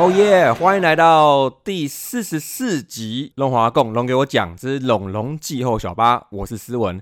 哦耶！欢迎来到第四十四集龙华共龙给我讲之龙龙季后小八，我是思文。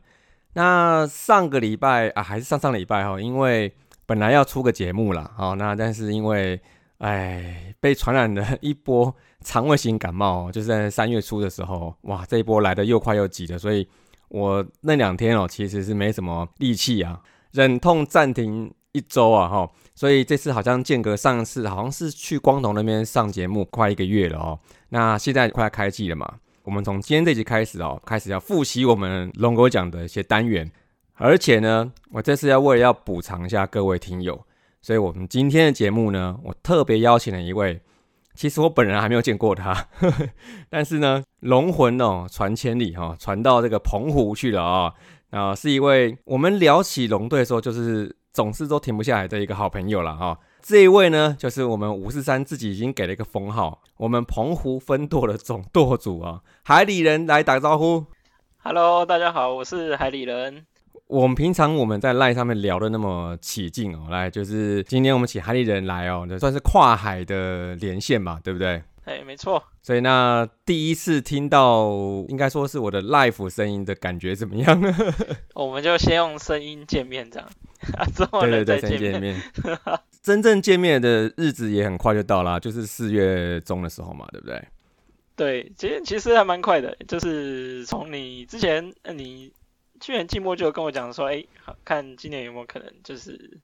那上个礼拜啊，还是上上礼拜哈，因为本来要出个节目了，好，那但是因为哎被传染了一波肠胃型感冒，就是在三月初的时候，哇，这一波来的又快又急的，所以我那两天哦，其实是没什么力气啊，忍痛暂停一周啊，哈。所以这次好像间隔上次好像是去光头那边上节目快一个月了哦，那现在快要开季了嘛，我们从今天这集开始哦，开始要复习我们龙哥讲的一些单元，而且呢，我这次要为了要补偿一下各位听友，所以我们今天的节目呢，我特别邀请了一位，其实我本人还没有见过他，但是呢，龙魂哦传千里哈，传到这个澎湖去了啊，啊，是一位我们聊起龙队的时候就是。总是都停不下来的一个好朋友了哈，这一位呢，就是我们五四三自己已经给了一个封号，我们澎湖分舵的总舵主啊，海里人来打个招呼。Hello，大家好，我是海里人。我们平常我们在赖上面聊的那么起劲哦，来，就是今天我们请海里人来哦，算是跨海的连线嘛，对不对？哎，没错。所以那第一次听到，应该说是我的 live 声音的感觉怎么样？我们就先用声音见面这样。对对对，先见面。真正见面的日子也很快就到了，就是四月中的时候嘛，对不对？对，其实其实还蛮快的，就是从你之前，你去年季末就跟我讲说，哎，看今年有没有可能就是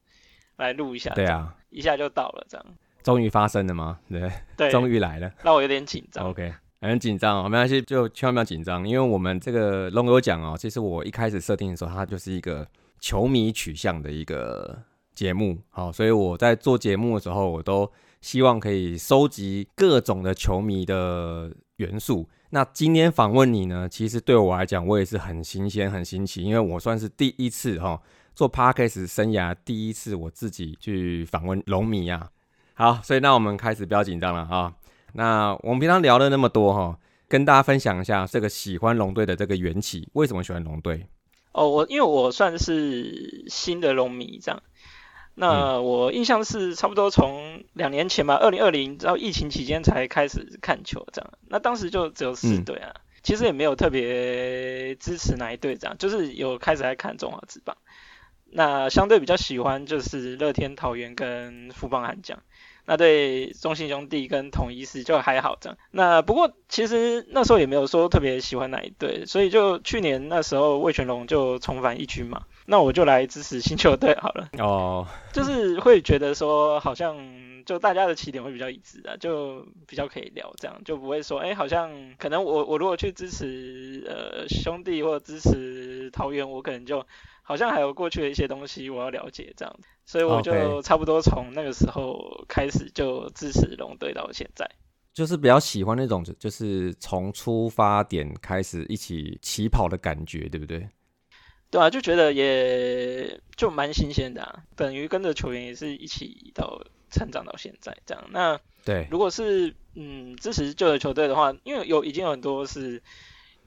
来录一下。对啊，一下就到了，这样。终于发生了吗？对，对，终于来了。那我有点紧张。OK，很紧张哦，没关系，就千万不要紧张，因为我们这个龙哥讲哦，其实我一开始设定的时候，它就是一个。球迷取向的一个节目，好，所以我在做节目的时候，我都希望可以收集各种的球迷的元素。那今天访问你呢，其实对我来讲，我也是很新鲜、很新奇，因为我算是第一次哈做 podcast 生涯第一次我自己去访问龙迷啊。好，所以那我们开始不要紧张了啊。那我们平常聊了那么多哈，跟大家分享一下这个喜欢龙队的这个缘起，为什么喜欢龙队？哦，我因为我算是新的龙迷这样，那我印象是差不多从两年前吧，二零二零到疫情期间才开始看球这样，那当时就只有四队啊，其实也没有特别支持哪一队这样，就是有开始在看中华职棒，那相对比较喜欢就是乐天桃园跟富邦悍将。那对中信兄弟跟统一是就还好这样，那不过其实那时候也没有说特别喜欢哪一队，所以就去年那时候魏全龙就重返一军嘛，那我就来支持新球队好了。哦，就是会觉得说好像就大家的起点会比较一致啊，就比较可以聊这样，就不会说哎好像可能我我如果去支持呃兄弟或者支持桃园，我可能就。好像还有过去的一些东西我要了解这样子，所以我就差不多从那个时候开始就支持龙队到现在，就是比较喜欢那种就是从出发点开始一起起跑的感觉，对不对？对啊，就觉得也就蛮新鲜的，等于跟着球员也是一起到成长到现在这样。那对，如果是嗯支持旧的球队的话，因为有已经有很多是。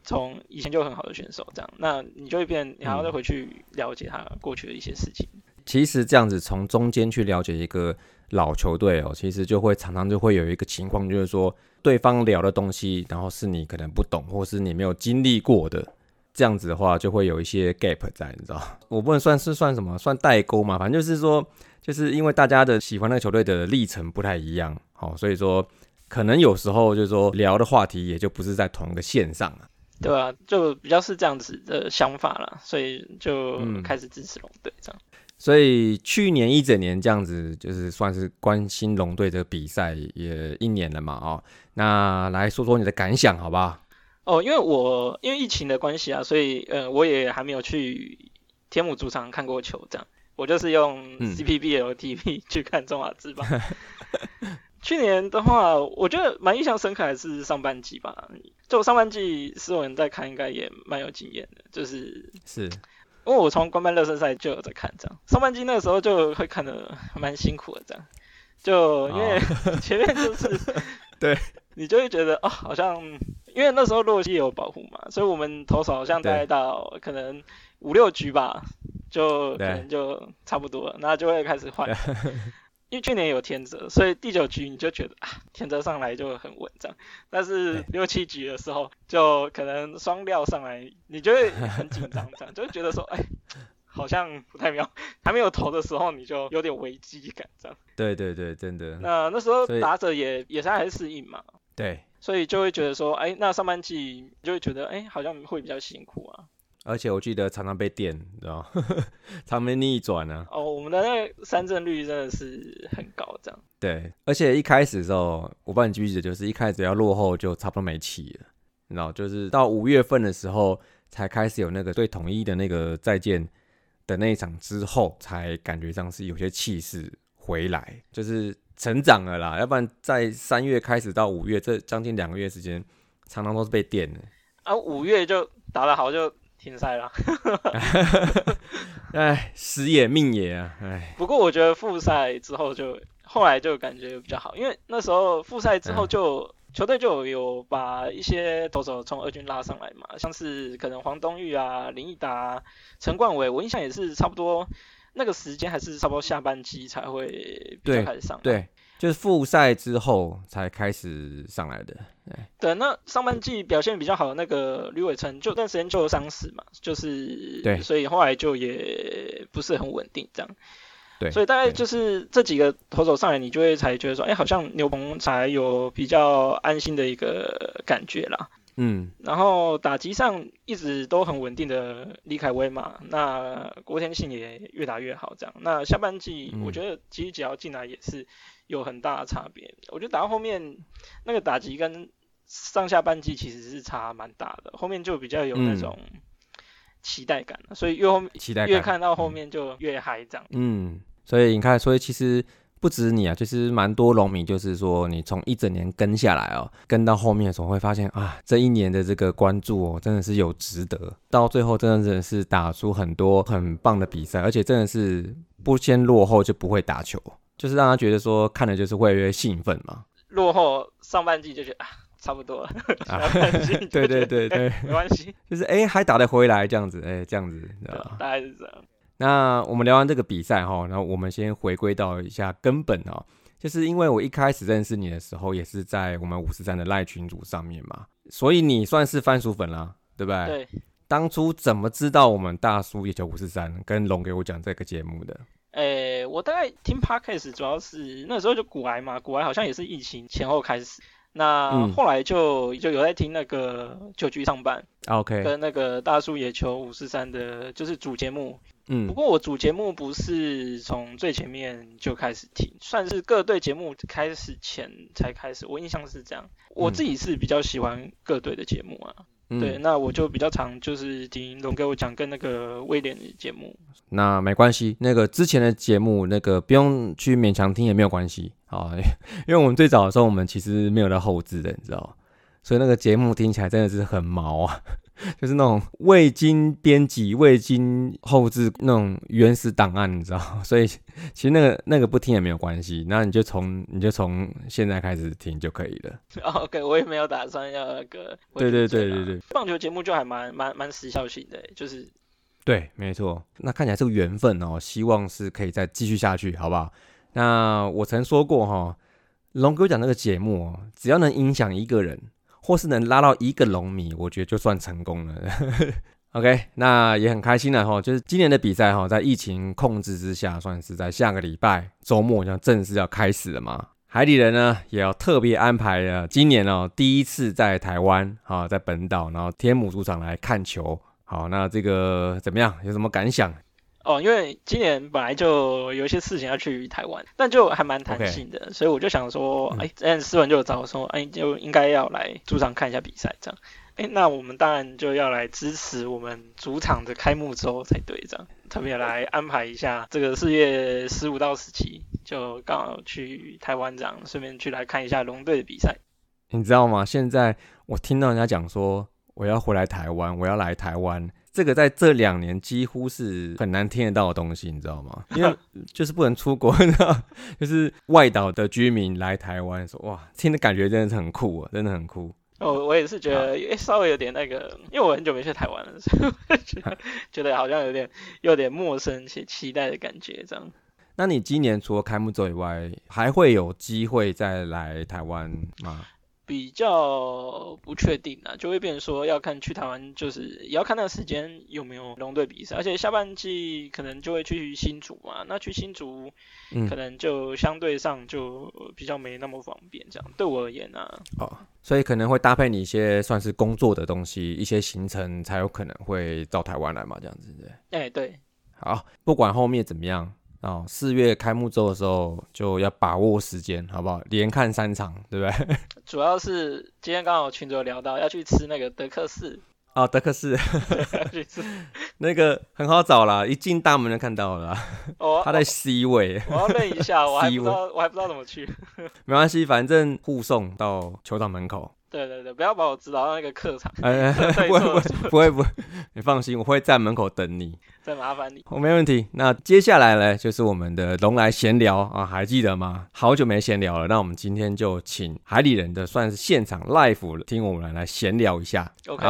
从以前就很好的选手，这样，那你就会变，你还要再回去了解他过去的一些事情。其实这样子从中间去了解一个老球队哦，其实就会常常就会有一个情况，就是说对方聊的东西，然后是你可能不懂，或是你没有经历过的，这样子的话就会有一些 gap 在，你知道？我不能算是算什么，算代沟嘛，反正就是说，就是因为大家的喜欢那个球队的历程不太一样，好，所以说可能有时候就是说聊的话题也就不是在同一个线上了。对啊，就比较是这样子的想法啦，所以就开始支持龙队这样。所以去年一整年这样子，就是算是关心龙队的比赛也一年了嘛，哦，那来说说你的感想好不好？哦，因为我因为疫情的关系啊，所以呃我也还没有去天母主场看过球，这样我就是用 CPBL TV 去看中华之棒。去年的话，我觉得蛮印象深刻还是上半季吧。就上半季，所有人在看，应该也蛮有经验的。就是是，因为我从官办热身赛就有在看，这样上半季那个时候就会看的蛮辛苦的，这样就因为 前面就是 对你就会觉得哦，好像因为那时候洛西有保护嘛，所以我们投手好像大概到可能五六局吧，就可能就差不多了，那就会开始换。因为去年有天泽，所以第九局你就觉得啊，天泽上来就很稳这样。但是六七局的时候，就可能双料上来，你就会很紧张这样，就会觉得说，哎，好像不太妙。还没有投的时候，你就有点危机感这样。对对对，真的。那那时候打者也也是还是适应嘛。对。所以就会觉得说，哎，那上半季就会觉得，哎，好像会比较辛苦啊。而且我记得常常被电，知道 常被逆转呢。哦，我们的那个三振率真的是很高，这样。对，而且一开始的时候，我帮你记不记得，就是一开始要落后就差不多没气了，你知道，就是到五月份的时候才开始有那个对统一的那个再见的那一场之后，才感觉上是有些气势回来，就是成长了啦。要不然在三月开始到五月这将近两个月时间，常常都是被电的。啊，五月就打得好就。停赛了，哎，死也命也啊，哎。不过我觉得复赛之后就后来就感觉比较好，因为那时候复赛之后就球队就有把一些投手从二军拉上来嘛，像是可能黄东玉啊、林毅达、陈冠伟，我印象也是差不多那个时间还是差不多下半期才会比较开始上。对。就是复赛之后才开始上来的，对。那上半季表现比较好的那个吕伟成，就段时间就有伤势嘛，就是对，所以后来就也不是很稳定这样。对，所以大概就是这几个投手上来，你就会才觉得说，哎，好像牛棚才有比较安心的一个感觉啦。嗯，然后打击上一直都很稳定的李凯威嘛，那郭天信也越打越好这样。那下半季我觉得其实只要进来也是。有很大的差别，我觉得打到后面那个打击跟上下半季其实是差蛮大的，后面就比较有那种期待感了，所以越后期待越看到后面就越嗨这样。嗯，所以你看，所以其实不止你啊，就是蛮多农民，就是说你从一整年跟下来哦，跟到后面的时候会发现啊，这一年的这个关注哦，真的是有值得，到最后真的真的是打出很多很棒的比赛，而且真的是不先落后就不会打球。就是让他觉得说看的就是会越兴奋嘛。落后上半季就觉得啊差不多了，对对对对，没关系，就是哎还打得回来这样子，哎这样子，大概是这样。那我们聊完这个比赛哈，然后我们先回归到一下根本啊，就是因为我一开始认识你的时候，也是在我们五十三的赖群组上面嘛，所以你算是番薯粉啦，对不对？对。当初怎么知道我们大叔也就五十三跟龙给我讲这个节目的？诶，我大概听 podcast 主要是那时候就古癌嘛，古癌好像也是疫情前后开始，那后来就就有在听那个九局上班，OK，跟那个大叔野球五四三的，就是主节目，嗯，不过我主节目不是从最前面就开始听，算是各队节目开始前才开始，我印象是这样，我自己是比较喜欢各队的节目啊。对，那我就比较常就是听龙给我讲跟那个威廉的节目。那没关系，那个之前的节目那个不用去勉强听也没有关系啊，因为我们最早的时候我们其实没有在后置的，你知道，所以那个节目听起来真的是很毛啊。就是那种未经编辑、未经后置那种原始档案，你知道？所以其实那个那个不听也没有关系，那你就从你就从现在开始听就可以了。OK，我也没有打算要那个。对对对对对，棒球节目就还蛮蛮蛮时效性的，就是对，没错。那看起来这个缘分哦，希望是可以再继续下去，好不好？那我曾说过哈，龙哥讲那个节目哦，只要能影响一个人。或是能拉到一个龙迷，我觉得就算成功了。OK，那也很开心了哈。就是今年的比赛哈，在疫情控制之下，算是在下个礼拜周末要正式要开始了嘛。海底人呢也要特别安排了，今年哦第一次在台湾啊，在本岛，然后天母主场来看球。好，那这个怎么样？有什么感想？哦，因为今年本来就有一些事情要去台湾，但就还蛮弹性的，所以我就想说，哎，之前斯文就有找我说，哎，就应该要来主场看一下比赛，这样，哎，那我们当然就要来支持我们主场的开幕周才对，这样，特别来安排一下这个四月十五到十七，就刚好去台湾这样，顺便去来看一下龙队的比赛。你知道吗？现在我听到人家讲说，我要回来台湾，我要来台湾。这个在这两年几乎是很难听得到的东西，你知道吗？因为就是不能出国，你知道，就是外岛的居民来台湾说，哇，听的感觉真的是很酷啊，真的很酷。哦，我也是觉得稍微有点那个，因为我很久没去台湾了，所以觉得觉得好像有点有点陌生且期待的感觉，这样。那你今年除了开幕周以外，还会有机会再来台湾吗？比较不确定啊，就会变成说要看去台湾，就是也要看那个时间有没有龙队比赛，而且下半季可能就会去新竹嘛，那去新竹可能就相对上就比较没那么方便，这样对我而言啊。哦，所以可能会搭配你一些算是工作的东西，一些行程才有可能会到台湾来嘛，这样子对。哎，对。好，不管后面怎么样。哦，四月开幕周的时候就要把握时间，好不好？连看三场，对不对？主要是今天刚好群主聊到要去吃那个德克士。哦，德克士 那个很好找啦，一进大门就看到了。哦，他在 C 位。我要问一下，我还不知道，我还不知道怎么去。没关系，反正护送到球场门口。对对对，不要把我指导到那个客场。哎，不会不会不会不会，你放心，我会在门口等你。再麻烦你，我没问题。那接下来呢，就是我们的龙来闲聊啊，还记得吗？好久没闲聊了，那我们今天就请海里人的算是现场 live 听我们来闲聊一下。OK，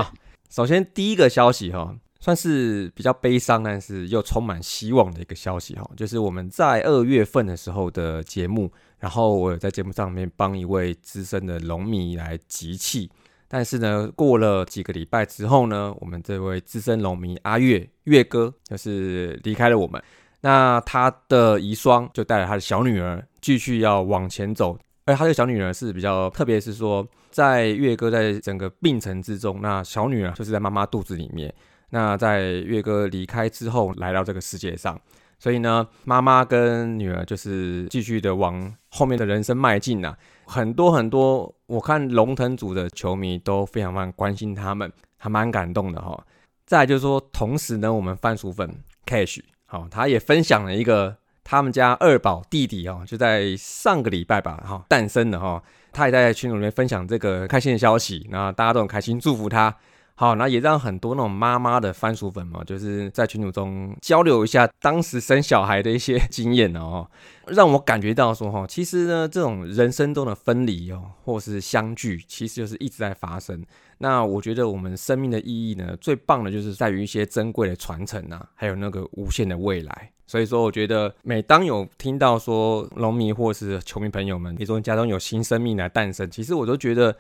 首先第一个消息哈，算是比较悲伤，但是又充满希望的一个消息哈，就是我们在二月份的时候的节目。然后我有在节目上面帮一位资深的龙迷来集气，但是呢，过了几个礼拜之后呢，我们这位资深龙迷阿月月哥就是离开了我们。那他的遗孀就带着他的小女儿继续要往前走，而他的小女儿是比较特别，是说在月哥在整个病程之中，那小女儿就是在妈妈肚子里面。那在月哥离开之后，来到这个世界上。所以呢，妈妈跟女儿就是继续的往后面的人生迈进呐。很多很多，我看龙腾组的球迷都非常非常关心他们，还蛮感动的哈。再就是说，同时呢，我们番薯粉 Cash 好，他也分享了一个他们家二宝弟弟哦，就在上个礼拜吧哈诞生的哈，他也在群组里面分享这个开心的消息，那大家都很开心，祝福他。好，那也让很多那种妈妈的番薯粉嘛，就是在群组中交流一下当时生小孩的一些 经验哦，让我感觉到说哈，其实呢，这种人生中的分离哦，或是相聚，其实就是一直在发生。那我觉得我们生命的意义呢，最棒的就是在于一些珍贵的传承啊，还有那个无限的未来。所以说，我觉得每当有听到说农民或是球迷朋友们，你说家中有新生命来诞生，其实我都觉得。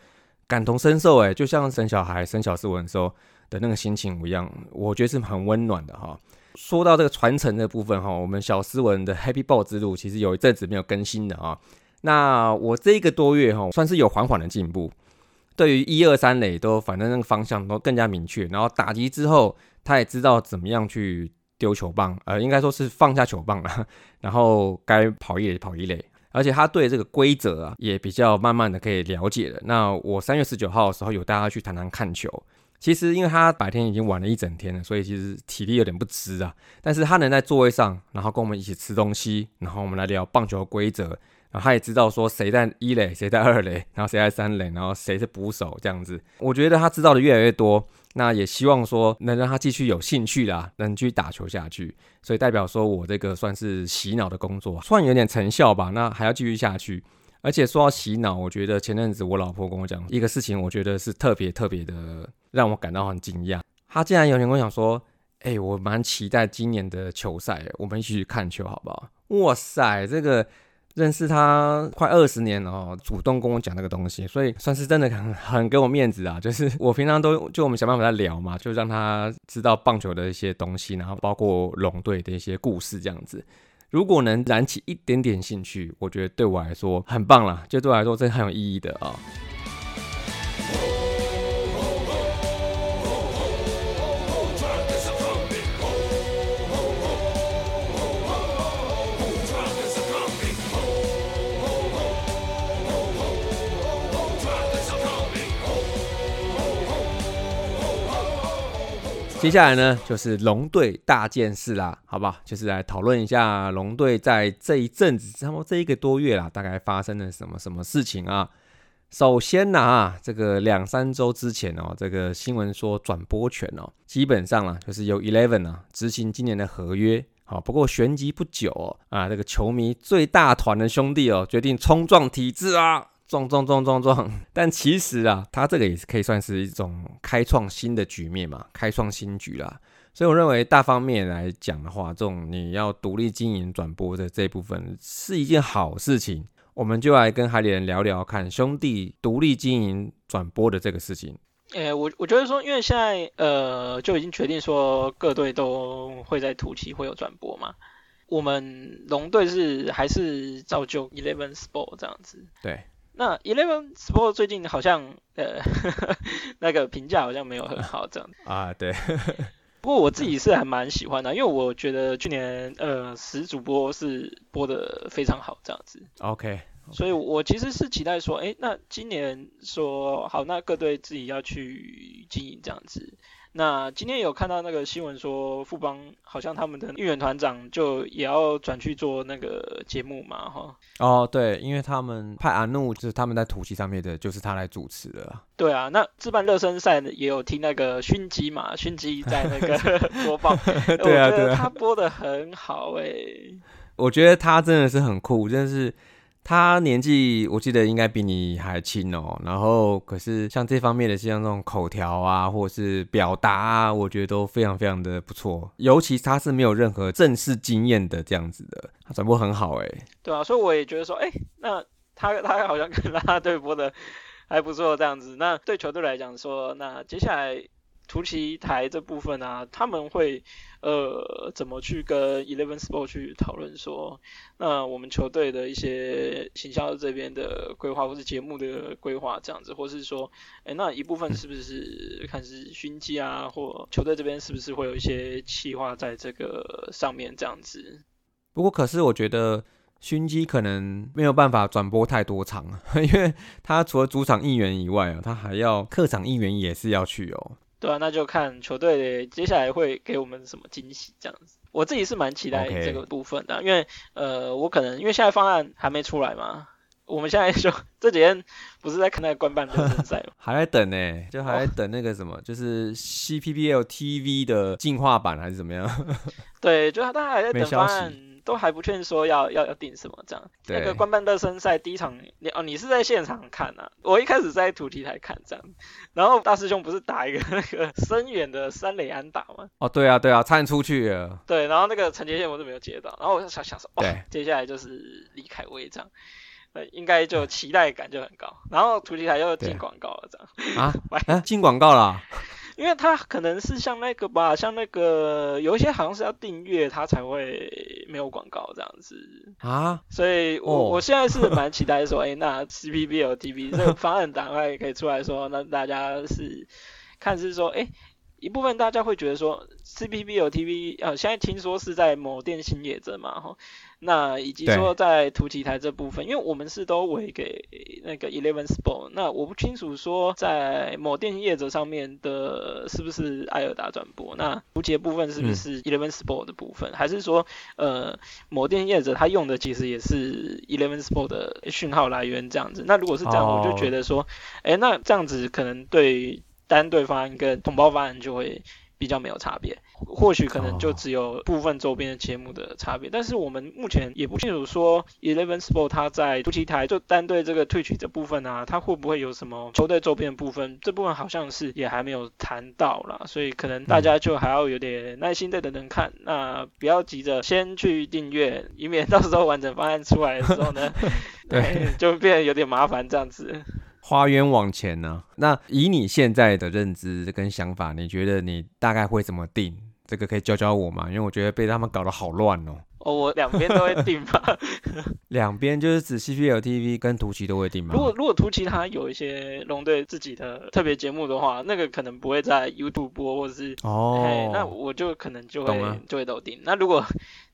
感同身受，哎，就像生小孩、生小斯文的时候的那个心情一样，我觉得是很温暖的哈。说到这个传承的部分哈，我们小斯文的 Happy Ball 之路其实有一阵子没有更新的啊。那我这一个多月哈，算是有缓缓的进步。对于一二三垒都反正那个方向都更加明确，然后打击之后他也知道怎么样去丢球棒，呃，应该说是放下球棒了，然后该跑一垒跑一垒。而且他对这个规则啊，也比较慢慢的可以了解了。那我三月十九号的时候有带他去谈谈看球，其实因为他白天已经玩了一整天了，所以其实体力有点不支啊。但是他能在座位上，然后跟我们一起吃东西，然后我们来聊棒球规则，然后他也知道说谁在一垒，谁在二垒，然后谁在三垒，然后谁是捕手这样子。我觉得他知道的越来越多。那也希望说能让他继续有兴趣啦，能继续打球下去。所以代表说我这个算是洗脑的工作，算有点成效吧。那还要继续下去。而且说到洗脑，我觉得前阵子我老婆跟我讲一个事情，我觉得是特别特别的让我感到很惊讶。她竟然有天跟我讲说：“哎，我蛮期待今年的球赛，我们一起去看球好不好？”哇塞，这个。认识他快二十年了哦，主动跟我讲那个东西，所以算是真的很很给我面子啊。就是我平常都就我们想办法在聊嘛，就让他知道棒球的一些东西，然后包括龙队的一些故事这样子。如果能燃起一点点兴趣，我觉得对我来说很棒了，就对我来说真的很有意义的啊。接下来呢，就是龙队大件事啦，好不好？就是来讨论一下龙队在这一阵子，差不多这一个多月啦，大概发生了什么什么事情啊？首先呢，啊，这个两三周之前哦，这个新闻说转播权哦，基本上啊，就是由 Eleven 啊执行今年的合约。好，不过旋即不久啊，这个球迷最大团的兄弟哦，决定冲撞体制啊，撞撞撞撞撞。但其实啊，他这个也是可以算是一种开创新的局面嘛，开创新局啦。所以我认为大方面来讲的话，这种你要独立经营转播的这部分是一件好事情。我们就来跟海里人聊聊看兄弟独立经营转播的这个事情。诶，我我觉得说，因为现在呃就已经决定说各队都会在土期会有转播嘛。我们龙队是还是照旧 Eleven Sport 这样子。对。那 Eleven Sport 最近好像呃 那个评价好像没有很好这样。啊，对。不过我自己是还蛮喜欢的，因为我觉得去年呃十主播是播的非常好这样子。OK。所以我其实是期待说，哎，那今年说好，那各队自己要去经营这样子。那今天有看到那个新闻说，富邦好像他们的运营团长就也要转去做那个节目嘛，哈。哦，对，因为他们派阿怒，就是他们在土气上面的，就是他来主持了。对啊，那自办热身赛也有听那个熏鸡嘛，熏鸡在那个 播报。对啊，对啊。他播的很好哎。我觉得他真的是很酷，真的是。他年纪我记得应该比你还轻哦，然后可是像这方面的，像那种口条啊，或者是表达啊，我觉得都非常非常的不错。尤其他是没有任何正式经验的这样子的，他转播很好哎。对啊，所以我也觉得说，哎，那他他好像跟他对播的还不错这样子。那对球队来讲说，那接下来。图奇台这部分啊，他们会呃怎么去跟 Eleven Sport 去讨论说，那我们球队的一些行销这边的规划，或是节目的规划这样子，或是说，哎，那一部分是不是看是熏鸡啊，或球队这边是不是会有一些企划在这个上面这样子？不过，可是我觉得熏鸡可能没有办法转播太多场，因为他除了主场应援以外啊，他还要客场应援也是要去哦。对啊，那就看球队接下来会给我们什么惊喜这样子。我自己是蛮期待这个部分的，因为呃，我可能因为现在方案还没出来嘛，我们现在就 这几天不是在看那个官办热身赛吗？还在等呢，就还在等那个什么，就是 CPBL TV 的进化版还是怎么样？对，就大家还在等方案。都还不确定说要要要定什么这样，那个官办热身赛第一场，你哦你是在现场看啊？我一开始在土地台看这样，然后大师兄不是打一个 那个深远的三垒安打吗？哦对啊对啊，差点出去了。对，然后那个陈杰宪我是没有接到，然后我就想想说，哦，接下来就是李凯威这样，呃应该就期待感就很高，然后土地台又进广告了这样啊，啊进广告了。因为它可能是像那个吧，像那个有一些好像是要订阅它才会没有广告这样子啊，所以我我现在是蛮期待说，哎，那 C P B L T V 这个方案档案可以出来说，那大家是看是说，哎，一部分大家会觉得说 C P B L T V 呃，现在听说是在某电信业者嘛，哈。那以及说在图奇台这部分，因为我们是都委给那个 Eleven Sport，那我不清楚说在某电业者上面的是不是艾尔达转播，那图奇的部分是不是 Eleven Sport 的部分，还是说呃某电业者他用的其实也是 Eleven Sport 的讯号来源这样子？那如果是这样，我就觉得说，哎，那这样子可能对单对方案跟同胞方案就会。比较没有差别，或许可能就只有部分周边的节目的差别，但是我们目前也不清楚说 Eleven Sport 它在突奇台就单对这个退取的部分啊，它会不会有什么球队周边的部分？这部分好像是也还没有谈到啦，所以可能大家就还要有点耐心的等等看，那不要急着先去订阅，以免到时候完整方案出来的时候呢，对，就变得有点麻烦这样子。花冤枉钱呢？那以你现在的认知跟想法，你觉得你大概会怎么定？这个可以教教我吗？因为我觉得被他们搞得好乱哦。哦，我两边都会定吧。两边就是指 CPL TV 跟图奇都会定吗？如果如果图奇他有一些龙队自己的特别节目的话，那个可能不会在 YouTube 播，或者是哦，那我就可能就会就会都定。那如果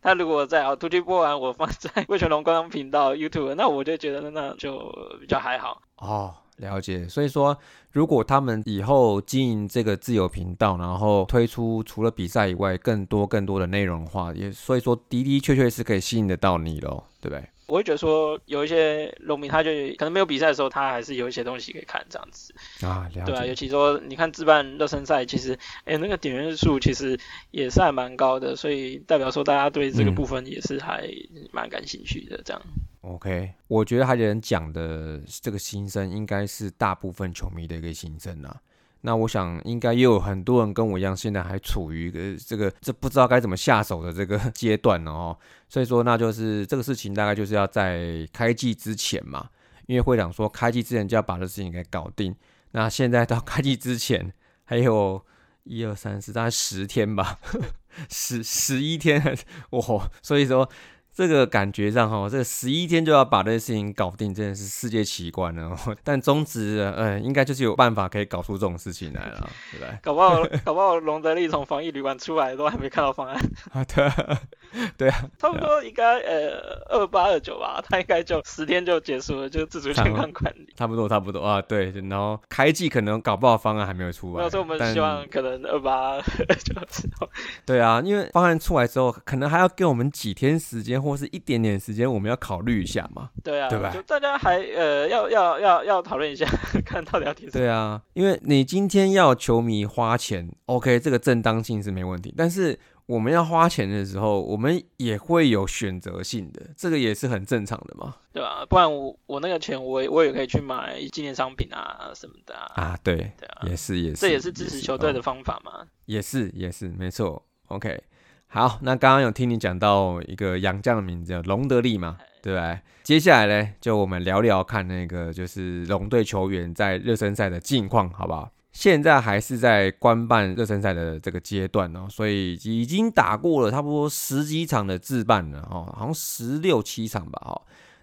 他如果在啊图奇播完，我放在 魏全龙官方频道 YouTube，那我就觉得那就比较还好哦。了解，所以说，如果他们以后经营这个自由频道，然后推出除了比赛以外更多更多的内容的话，也所以说的的确确是可以吸引得到你喽，对不对？我会觉得说，有一些农民他就可能没有比赛的时候，他还是有一些东西可以看这样子啊，了解。对啊，尤其说你看自办热身赛，其实哎那个点阅数其实也是还蛮高的，所以代表说大家对这个部分也是还蛮感兴趣的这样。OK，我觉得海人讲的这个心声，应该是大部分球迷的一个心声啊。那我想，应该也有很多人跟我一样，现在还处于一个这个这不知道该怎么下手的这个阶段哦。所以说，那就是这个事情大概就是要在开季之前嘛，因为会长说开季之前就要把这事情给搞定。那现在到开季之前还有一二三四，大概十天吧，十十一天，哇！所以说。这个感觉上哈，这个十一天就要把这些事情搞定，真的是世界奇观了。但中职，嗯，应该就是有办法可以搞出这种事情来了，对不对？搞不好，搞不好龙德利从防疫旅馆出来都还没看到方案 啊！对，对啊，差不多应该呃二八二九吧，他应该就十天就结束了，就自主健康管理。差不多，差不多啊，对。然后开季可能搞不好方案还没有出来，所以我们希望可能二八二九之后。对啊，因为方案出来之后，可能还要给我们几天时间。或是一点点时间，我们要考虑一下嘛？对啊，对吧？就大家还呃要要要要讨论一下，看到底要提什么？对啊，因为你今天要球迷花钱，OK，这个正当性是没问题。但是我们要花钱的时候，我们也会有选择性的，这个也是很正常的嘛。对啊，不然我我那个钱，我我也可以去买纪念商品啊什么的啊。啊，对，对啊，也是也是，这也是支持球队的方法嘛。也是也是，没错。OK。好，那刚刚有听你讲到一个洋将的名字叫隆德利嘛，对不对？接下来呢，就我们聊聊看那个就是龙队球员在热身赛的近况，好不好？现在还是在官办热身赛的这个阶段哦，所以已经打过了差不多十几场的自办了哦，好像十六七场吧，哦，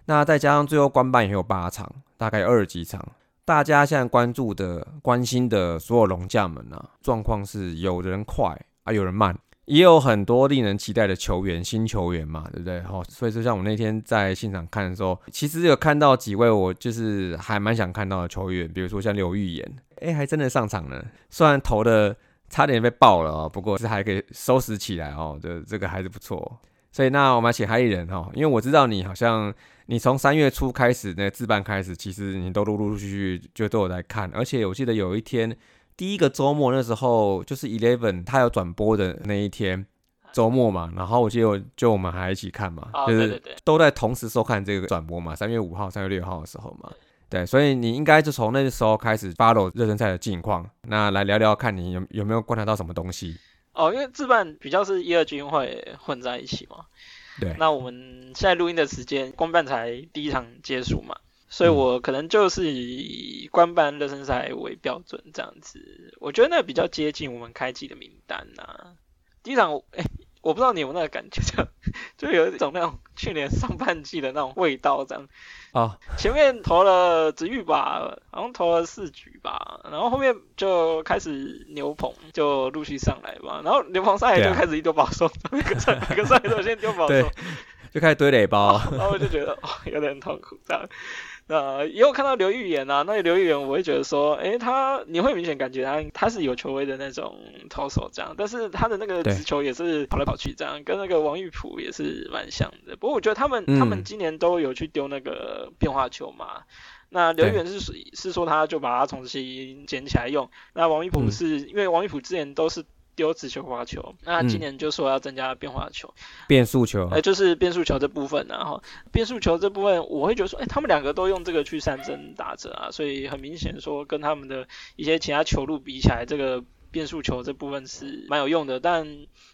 那再加上最后官办也有八场，大概二十几场。大家现在关注的、关心的所有龙将们呢，状况是有人快啊，有人慢。也有很多令人期待的球员，新球员嘛，对不对？哈，所以说像我那天在现场看的时候，其实有看到几位我就是还蛮想看到的球员，比如说像刘玉言，哎，还真的上场了，虽然投的差点被爆了哦，不过是还可以收拾起来哦，这这个还是不错。所以那我们请海里人哈，因为我知道你好像你从三月初开始那自办开始，其实你都陆陆续续就都有在看，而且我记得有一天。第一个周末那时候就是 Eleven，他有转播的那一天周末嘛，然后我记得就我们还一起看嘛，就是都在同时收看这个转播嘛，三月五号、三月六号的时候嘛，对，所以你应该就从那个时候开始 follow 热身赛的近况，那来聊聊看你有有没有观察到什么东西？哦，因为自办比较是一二军会混在一起嘛，对，那我们现在录音的时间公办才第一场结束嘛。所以我可能就是以官办热身赛为标准这样子，我觉得那比较接近我们开季的名单呐。第一场，哎，我不知道你有那个感觉，就就有一种那种去年上半季的那种味道这样。啊，前面投了紫玉吧，好像投了四局吧，然后后面就开始牛棚就陆续上来吧，然后牛棚上来就开始一丢保送，每个上每个上来都先丢保送，就开始堆垒包，然后我就觉得哦有点痛苦这样。呃，也有看到刘玉言啊，那刘玉言我会觉得说，哎，他你会明显感觉他他是有球威的那种投手这样，但是他的那个直球也是跑来跑去这样，跟那个王玉普也是蛮像的。不过我觉得他们他们今年都有去丢那个变化球嘛，那刘玉言是是说他就把它重新捡起来用，那王玉普是因为王玉普之前都是。丢直球、滑球，那今年就说要增加变化球、变速球，哎，就是变速球这部分，然后变速球这部分，我会觉得说，哎，他们两个都用这个去三针打折啊，所以很明显说跟他们的一些其他球路比起来，这个变速球这部分是蛮有用的，但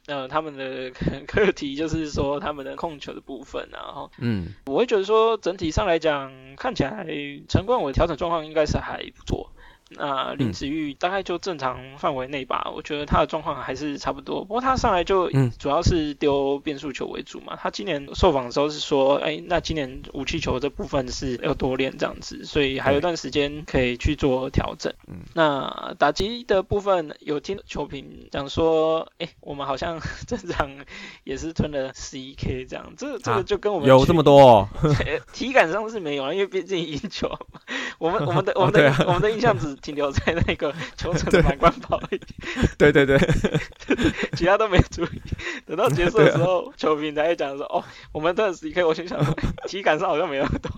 呃，他们的 课题就是说他们的控球的部分，然后，嗯，我会觉得说整体上来讲，看起来陈冠伟调整状况应该是还不错。那林子玉大概就正常范围内吧，我觉得他的状况还是差不多。不过他上来就主要是丢变速球为主嘛。他今年受访的时候是说，哎，那今年武器球这部分是要多练这样子，所以还有一段时间可以去做调整。那打击的部分有听球评讲说，哎，我们好像 正常也是吞了十一 K 这样，这这个就跟我们有这么多 体感上是没有啊，因为毕竟赢球，我们我们的我们的我们的印象只。停留在那个球场的满贯跑而已。对对对，其他都没注意。等到结束的时候，球评才讲说：“哦，我们的十一 K，我心想 体感上好像没那么多。”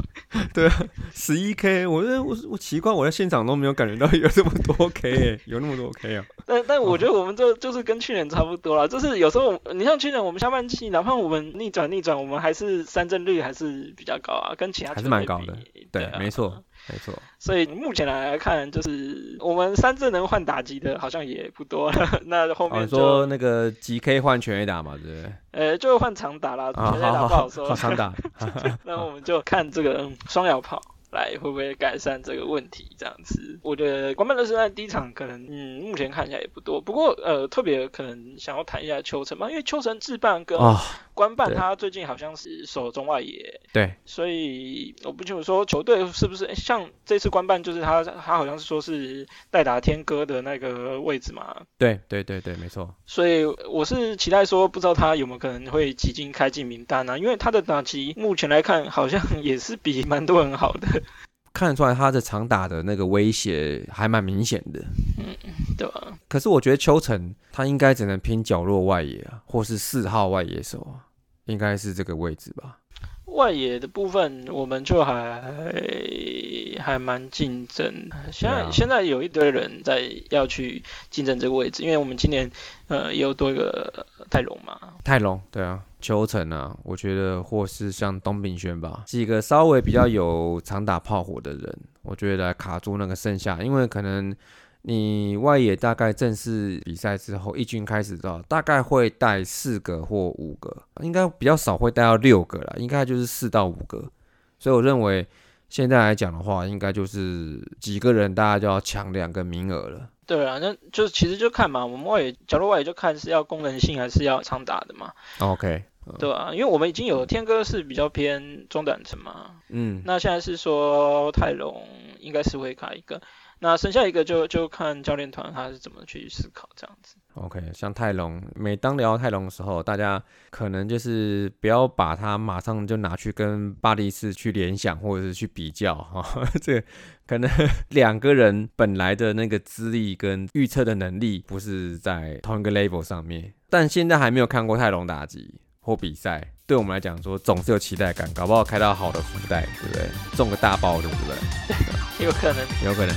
对啊，十一 K，我我我奇怪，我在现场都没有感觉到有这么多 K，有那么多 K 啊。但但我觉得我们这就是跟去年差不多了，就是有时候你像去年我们下半期，哪怕我们逆转逆转，我们还是三振率还是比较高啊，跟其他还是蛮高的。对，没错。没错，所以目前来看，就是我们三智能换打击的，好像也不多了。那后面说那个几 K 换全 A 打嘛，对不对？呃，就换长打啦，全 A 打不好说。长打，那我们就看这个双摇炮。来会不会改善这个问题？这样子，我觉得关曼的是在第一场可能，嗯，目前看起来也不多。不过，呃，特别可能想要谈一下秋成嘛，因为秋成自办跟官办他最近好像是守中外野，对，所以我不清楚说球队是不是像这次官办就是他他好像是说是代打天哥的那个位置嘛？对对对对，没错。所以我是期待说，不知道他有没有可能会挤进开进名单呢？因为他的打击目前来看好像 也是比蛮多人好的。看得出来他的长打的那个威胁还蛮明显的，嗯，对吧？可是我觉得秋成他应该只能拼角落外野啊，或是四号外野手啊，应该是这个位置吧。外野的部分，我们就还还蛮竞争。现在现在有一堆人在要去竞争这个位置，因为我们今年呃也有多一个泰隆嘛。泰隆，对啊，邱成啊，我觉得或是像东炳轩吧，几个稍微比较有常打炮火的人，我觉得来卡住那个剩下，因为可能。你外野大概正式比赛之后，一军开始的大概会带四个或五个，应该比较少会带到六个了，应该就是四到五个。所以我认为现在来讲的话，应该就是几个人大家就要抢两个名额了。对啊，那就其实就看嘛，我们外野角落外野就看是要功能性还是要长打的嘛。OK，对啊，因为我们已经有天哥是比较偏中短程嘛，嗯，那现在是说泰隆应该是会卡一个。那剩下一个就就看教练团他是怎么去思考这样子。OK，像泰隆，每当聊泰隆的时候，大家可能就是不要把他马上就拿去跟巴黎斯去联想或者是去比较哈，这可能 两个人本来的那个资历跟预测的能力不是在同一个 level 上面。但现在还没有看过泰隆打击或比赛，对我们来讲说总是有期待感，搞不好开到好的福袋，对不对？中个大包，对不对？有可能，有可能。